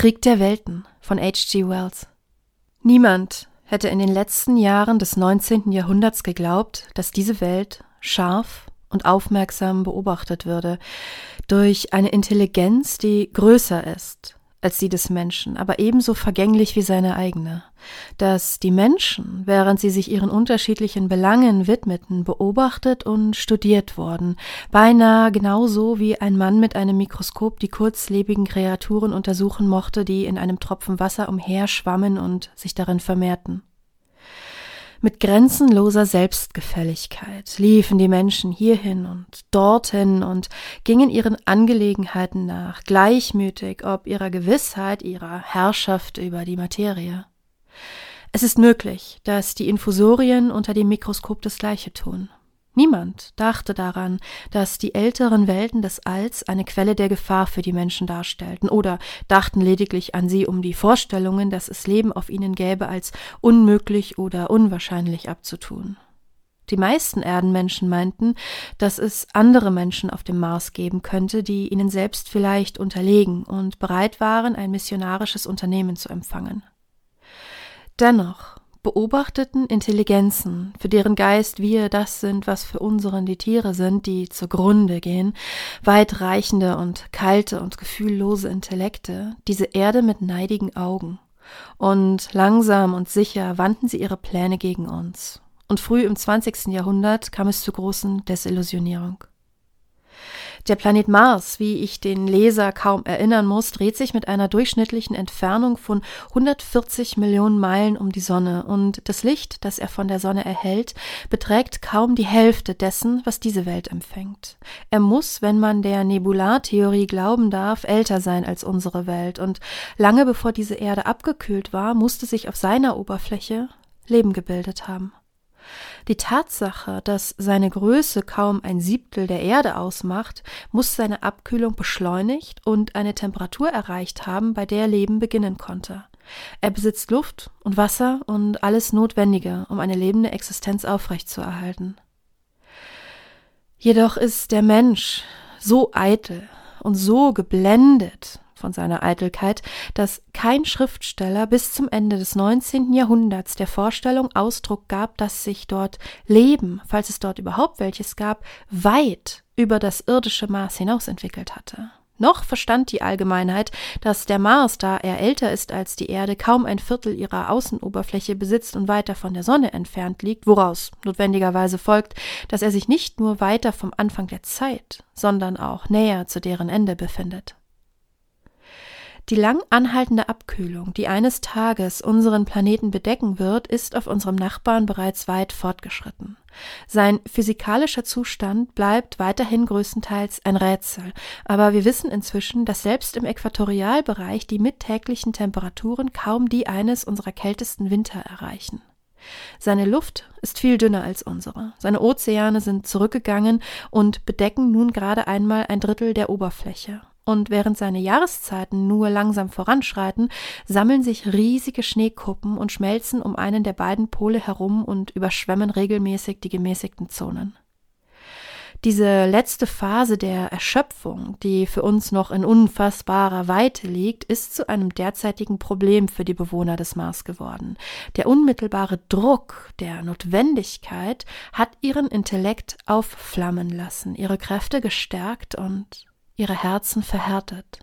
Krieg der Welten von H.G. Wells. Niemand hätte in den letzten Jahren des 19. Jahrhunderts geglaubt, dass diese Welt scharf und aufmerksam beobachtet würde durch eine Intelligenz, die größer ist als die des Menschen, aber ebenso vergänglich wie seine eigene, dass die Menschen, während sie sich ihren unterschiedlichen Belangen widmeten, beobachtet und studiert wurden, beinahe genauso wie ein Mann mit einem Mikroskop die kurzlebigen Kreaturen untersuchen mochte, die in einem Tropfen Wasser umherschwammen und sich darin vermehrten. Mit grenzenloser Selbstgefälligkeit liefen die Menschen hierhin und dorthin und gingen ihren Angelegenheiten nach, gleichmütig ob ihrer Gewissheit, ihrer Herrschaft über die Materie. Es ist möglich, dass die Infusorien unter dem Mikroskop das Gleiche tun. Niemand dachte daran, dass die älteren Welten des Alls eine Quelle der Gefahr für die Menschen darstellten oder dachten lediglich an sie, um die Vorstellungen, dass es Leben auf ihnen gäbe, als unmöglich oder unwahrscheinlich abzutun. Die meisten Erdenmenschen meinten, dass es andere Menschen auf dem Mars geben könnte, die ihnen selbst vielleicht unterlegen und bereit waren, ein missionarisches Unternehmen zu empfangen. Dennoch beobachteten Intelligenzen, für deren Geist wir das sind, was für unseren die Tiere sind, die zugrunde gehen, weitreichende und kalte und gefühllose Intellekte, diese Erde mit neidigen Augen. Und langsam und sicher wandten sie ihre Pläne gegen uns. Und früh im 20. Jahrhundert kam es zur großen Desillusionierung. Der Planet Mars, wie ich den Leser kaum erinnern muss, dreht sich mit einer durchschnittlichen Entfernung von 140 Millionen Meilen um die Sonne und das Licht, das er von der Sonne erhält, beträgt kaum die Hälfte dessen, was diese Welt empfängt. Er muss, wenn man der Nebulartheorie glauben darf, älter sein als unsere Welt und lange bevor diese Erde abgekühlt war, musste sich auf seiner Oberfläche Leben gebildet haben. Die Tatsache, dass seine Größe kaum ein Siebtel der Erde ausmacht, muss seine Abkühlung beschleunigt und eine Temperatur erreicht haben, bei der Leben beginnen konnte. Er besitzt Luft und Wasser und alles Notwendige, um eine lebende Existenz aufrechtzuerhalten. Jedoch ist der Mensch so eitel und so geblendet von seiner Eitelkeit, dass kein Schriftsteller bis zum Ende des 19. Jahrhunderts der Vorstellung Ausdruck gab, dass sich dort Leben, falls es dort überhaupt welches gab, weit über das irdische Maß hinaus entwickelt hatte. Noch verstand die Allgemeinheit, dass der Mars, da er älter ist als die Erde, kaum ein Viertel ihrer Außenoberfläche besitzt und weiter von der Sonne entfernt liegt, woraus notwendigerweise folgt, dass er sich nicht nur weiter vom Anfang der Zeit, sondern auch näher zu deren Ende befindet. Die lang anhaltende Abkühlung, die eines Tages unseren Planeten bedecken wird, ist auf unserem Nachbarn bereits weit fortgeschritten. Sein physikalischer Zustand bleibt weiterhin größtenteils ein Rätsel, aber wir wissen inzwischen, dass selbst im Äquatorialbereich die mittäglichen Temperaturen kaum die eines unserer kältesten Winter erreichen. Seine Luft ist viel dünner als unsere. Seine Ozeane sind zurückgegangen und bedecken nun gerade einmal ein Drittel der Oberfläche und während seine Jahreszeiten nur langsam voranschreiten, sammeln sich riesige Schneekuppen und schmelzen um einen der beiden Pole herum und überschwemmen regelmäßig die gemäßigten Zonen. Diese letzte Phase der Erschöpfung, die für uns noch in unfassbarer Weite liegt, ist zu einem derzeitigen Problem für die Bewohner des Mars geworden. Der unmittelbare Druck der Notwendigkeit hat ihren Intellekt aufflammen lassen, ihre Kräfte gestärkt und ihre Herzen verhärtet.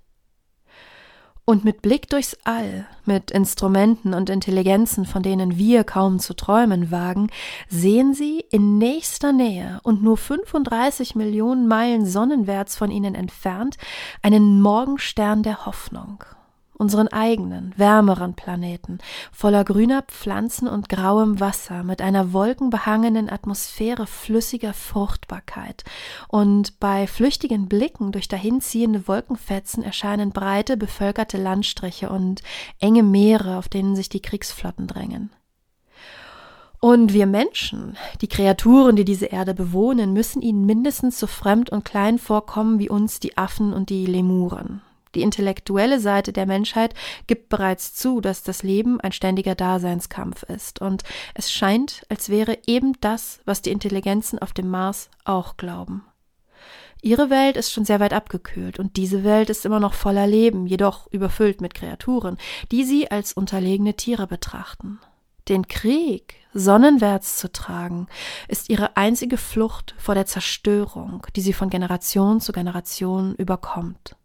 Und mit Blick durchs All, mit Instrumenten und Intelligenzen, von denen wir kaum zu träumen wagen, sehen sie in nächster Nähe und nur 35 Millionen Meilen sonnenwärts von ihnen entfernt einen Morgenstern der Hoffnung unseren eigenen, wärmeren Planeten, voller grüner Pflanzen und grauem Wasser, mit einer wolkenbehangenen Atmosphäre flüssiger Fruchtbarkeit. Und bei flüchtigen Blicken durch dahinziehende Wolkenfetzen erscheinen breite, bevölkerte Landstriche und enge Meere, auf denen sich die Kriegsflotten drängen. Und wir Menschen, die Kreaturen, die diese Erde bewohnen, müssen ihnen mindestens so fremd und klein vorkommen wie uns die Affen und die Lemuren. Die intellektuelle Seite der Menschheit gibt bereits zu, dass das Leben ein ständiger Daseinskampf ist, und es scheint, als wäre eben das, was die Intelligenzen auf dem Mars auch glauben. Ihre Welt ist schon sehr weit abgekühlt und diese Welt ist immer noch voller Leben, jedoch überfüllt mit Kreaturen, die sie als unterlegene Tiere betrachten. Den Krieg sonnenwärts zu tragen, ist ihre einzige Flucht vor der Zerstörung, die sie von Generation zu Generation überkommt.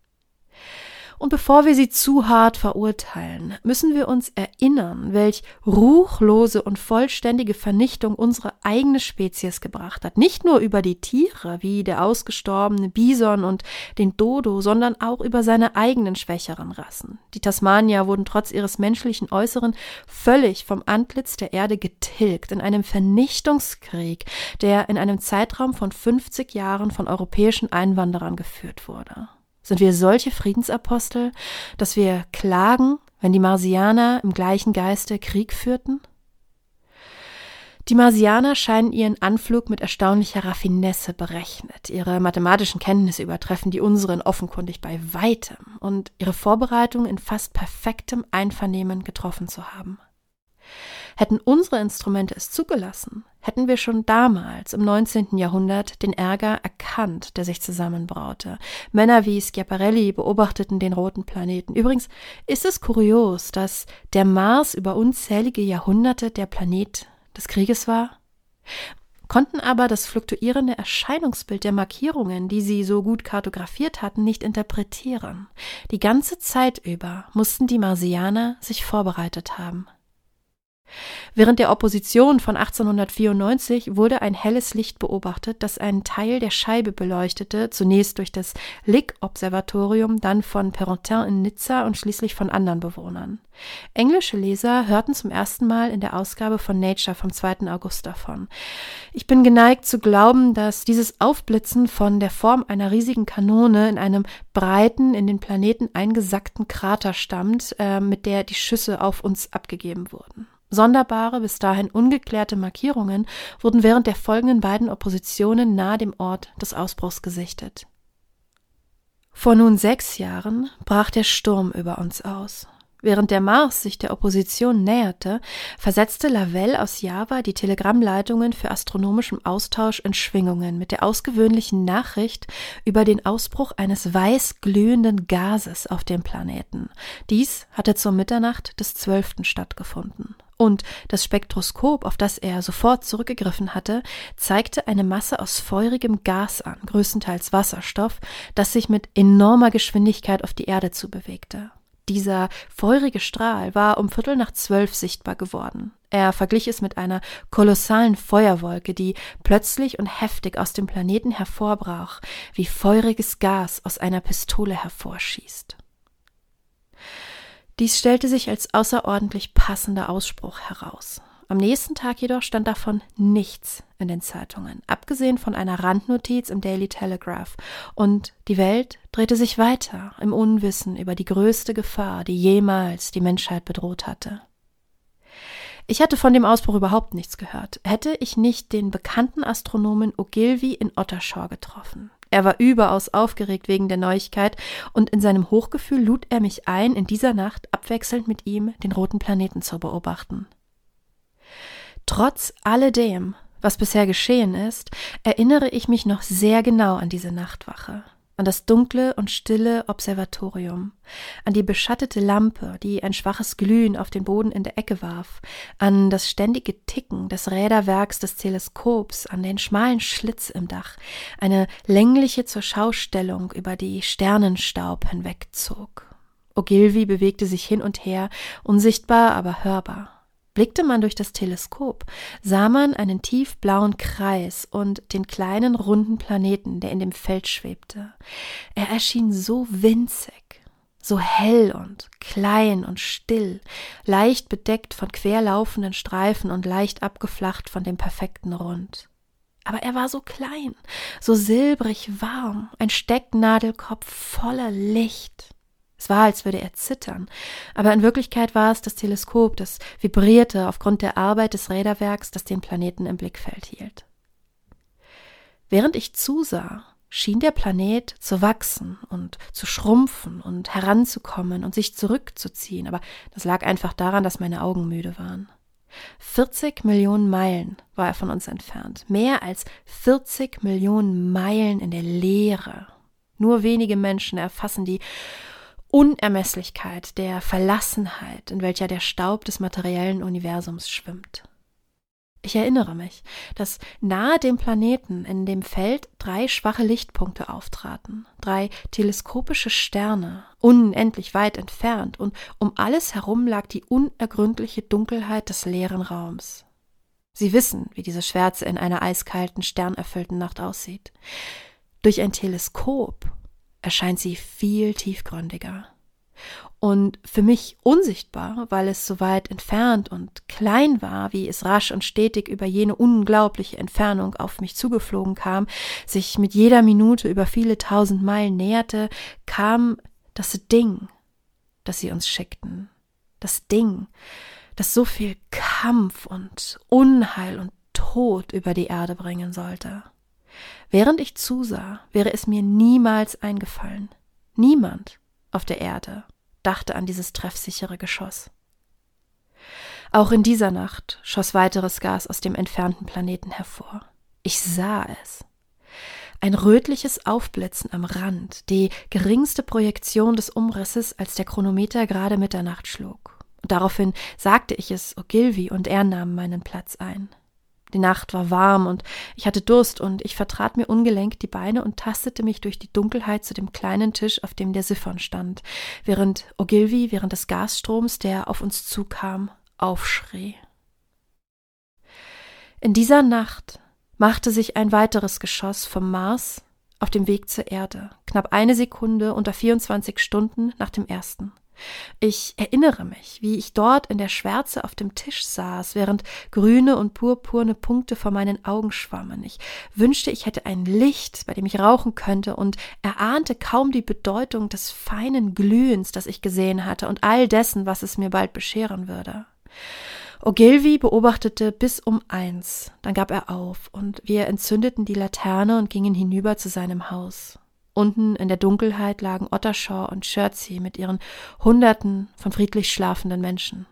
Und bevor wir sie zu hart verurteilen, müssen wir uns erinnern, welch ruchlose und vollständige Vernichtung unsere eigene Spezies gebracht hat. Nicht nur über die Tiere, wie der ausgestorbene Bison und den Dodo, sondern auch über seine eigenen schwächeren Rassen. Die Tasmanier wurden trotz ihres menschlichen Äußeren völlig vom Antlitz der Erde getilgt in einem Vernichtungskrieg, der in einem Zeitraum von 50 Jahren von europäischen Einwanderern geführt wurde. Sind wir solche Friedensapostel, dass wir klagen, wenn die Marsianer im gleichen Geiste Krieg führten? Die Marsianer scheinen ihren Anflug mit erstaunlicher Raffinesse berechnet. Ihre mathematischen Kenntnisse übertreffen die unseren offenkundig bei weitem und ihre Vorbereitung in fast perfektem Einvernehmen getroffen zu haben. Hätten unsere Instrumente es zugelassen, hätten wir schon damals im 19. Jahrhundert den Ärger erkannt, der sich zusammenbraute. Männer wie Schiaparelli beobachteten den roten Planeten. Übrigens ist es kurios, dass der Mars über unzählige Jahrhunderte der Planet des Krieges war konnten aber das fluktuierende Erscheinungsbild der Markierungen, die sie so gut kartografiert hatten, nicht interpretieren. Die ganze Zeit über mussten die Marsianer sich vorbereitet haben. Während der Opposition von 1894 wurde ein helles Licht beobachtet, das einen Teil der Scheibe beleuchtete, zunächst durch das Lick-Observatorium, dann von Perrotin in Nizza und schließlich von anderen Bewohnern. Englische Leser hörten zum ersten Mal in der Ausgabe von Nature vom 2. August davon. Ich bin geneigt zu glauben, dass dieses Aufblitzen von der Form einer riesigen Kanone in einem breiten, in den Planeten eingesackten Krater stammt, äh, mit der die Schüsse auf uns abgegeben wurden. Sonderbare, bis dahin ungeklärte Markierungen wurden während der folgenden beiden Oppositionen nahe dem Ort des Ausbruchs gesichtet. Vor nun sechs Jahren brach der Sturm über uns aus. Während der Mars sich der Opposition näherte, versetzte Lavelle aus Java die Telegrammleitungen für astronomischem Austausch in Schwingungen mit der ausgewöhnlichen Nachricht über den Ausbruch eines weiß glühenden Gases auf dem Planeten. Dies hatte zur Mitternacht des 12. stattgefunden. Und das Spektroskop, auf das er sofort zurückgegriffen hatte, zeigte eine Masse aus feurigem Gas an, größtenteils Wasserstoff, das sich mit enormer Geschwindigkeit auf die Erde zubewegte. Dieser feurige Strahl war um Viertel nach zwölf sichtbar geworden. Er verglich es mit einer kolossalen Feuerwolke, die plötzlich und heftig aus dem Planeten hervorbrach, wie feuriges Gas aus einer Pistole hervorschießt. Dies stellte sich als außerordentlich passender Ausspruch heraus. Am nächsten Tag jedoch stand davon nichts in den Zeitungen, abgesehen von einer Randnotiz im Daily Telegraph, und die Welt drehte sich weiter im Unwissen über die größte Gefahr, die jemals die Menschheit bedroht hatte. Ich hatte von dem Ausbruch überhaupt nichts gehört, hätte ich nicht den bekannten Astronomen Ogilvy in Ottershaw getroffen. Er war überaus aufgeregt wegen der Neuigkeit, und in seinem Hochgefühl lud er mich ein, in dieser Nacht abwechselnd mit ihm den roten Planeten zu beobachten. Trotz alledem, was bisher geschehen ist, erinnere ich mich noch sehr genau an diese Nachtwache an das dunkle und stille Observatorium, an die beschattete Lampe, die ein schwaches Glühen auf den Boden in der Ecke warf, an das ständige Ticken des Räderwerks des Teleskops, an den schmalen Schlitz im Dach, eine längliche zur Schaustellung über die Sternenstaub hinwegzog. Ogilvy bewegte sich hin und her, unsichtbar, aber hörbar. Blickte man durch das Teleskop, sah man einen tiefblauen Kreis und den kleinen runden Planeten, der in dem Feld schwebte. Er erschien so winzig, so hell und klein und still, leicht bedeckt von querlaufenden Streifen und leicht abgeflacht von dem perfekten Rund. Aber er war so klein, so silbrig warm, ein Stecknadelkopf voller Licht. Es war, als würde er zittern, aber in Wirklichkeit war es das Teleskop, das vibrierte aufgrund der Arbeit des Räderwerks, das den Planeten im Blickfeld hielt. Während ich zusah, schien der Planet zu wachsen und zu schrumpfen und heranzukommen und sich zurückzuziehen, aber das lag einfach daran, dass meine Augen müde waren. 40 Millionen Meilen war er von uns entfernt. Mehr als 40 Millionen Meilen in der Leere. Nur wenige Menschen erfassen die Unermesslichkeit der Verlassenheit, in welcher der Staub des materiellen Universums schwimmt. Ich erinnere mich, dass nahe dem Planeten in dem Feld drei schwache Lichtpunkte auftraten, drei teleskopische Sterne, unendlich weit entfernt, und um alles herum lag die unergründliche Dunkelheit des leeren Raums. Sie wissen, wie diese Schwärze in einer eiskalten, sternerfüllten Nacht aussieht. Durch ein Teleskop erscheint sie viel tiefgründiger und für mich unsichtbar, weil es so weit entfernt und klein war, wie es rasch und stetig über jene unglaubliche Entfernung auf mich zugeflogen kam, sich mit jeder Minute über viele tausend Meilen näherte, kam das Ding, das sie uns schickten. Das Ding, das so viel Kampf und Unheil und Tod über die Erde bringen sollte. Während ich zusah, wäre es mir niemals eingefallen. Niemand auf der Erde dachte an dieses treffsichere Geschoss. Auch in dieser Nacht schoss weiteres Gas aus dem entfernten Planeten hervor. Ich sah es. Ein rötliches Aufblitzen am Rand, die geringste Projektion des Umrisses, als der Chronometer gerade Mitternacht schlug. daraufhin sagte ich es Ogilvy und er nahm meinen Platz ein. Die Nacht war warm und ich hatte Durst und ich vertrat mir ungelenkt die Beine und tastete mich durch die Dunkelheit zu dem kleinen Tisch, auf dem der Siphon stand, während Ogilvy während des Gasstroms, der auf uns zukam, aufschrie. In dieser Nacht machte sich ein weiteres Geschoss vom Mars auf dem Weg zur Erde, knapp eine Sekunde unter 24 Stunden nach dem ersten. Ich erinnere mich, wie ich dort in der Schwärze auf dem Tisch saß, während grüne und purpurne Punkte vor meinen Augen schwammen. Ich wünschte, ich hätte ein Licht, bei dem ich rauchen könnte, und erahnte kaum die Bedeutung des feinen Glühens, das ich gesehen hatte, und all dessen, was es mir bald bescheren würde. Ogilvy beobachtete bis um eins, dann gab er auf, und wir entzündeten die Laterne und gingen hinüber zu seinem Haus. Unten in der Dunkelheit lagen Ottershaw und Chertsey mit ihren Hunderten von friedlich schlafenden Menschen.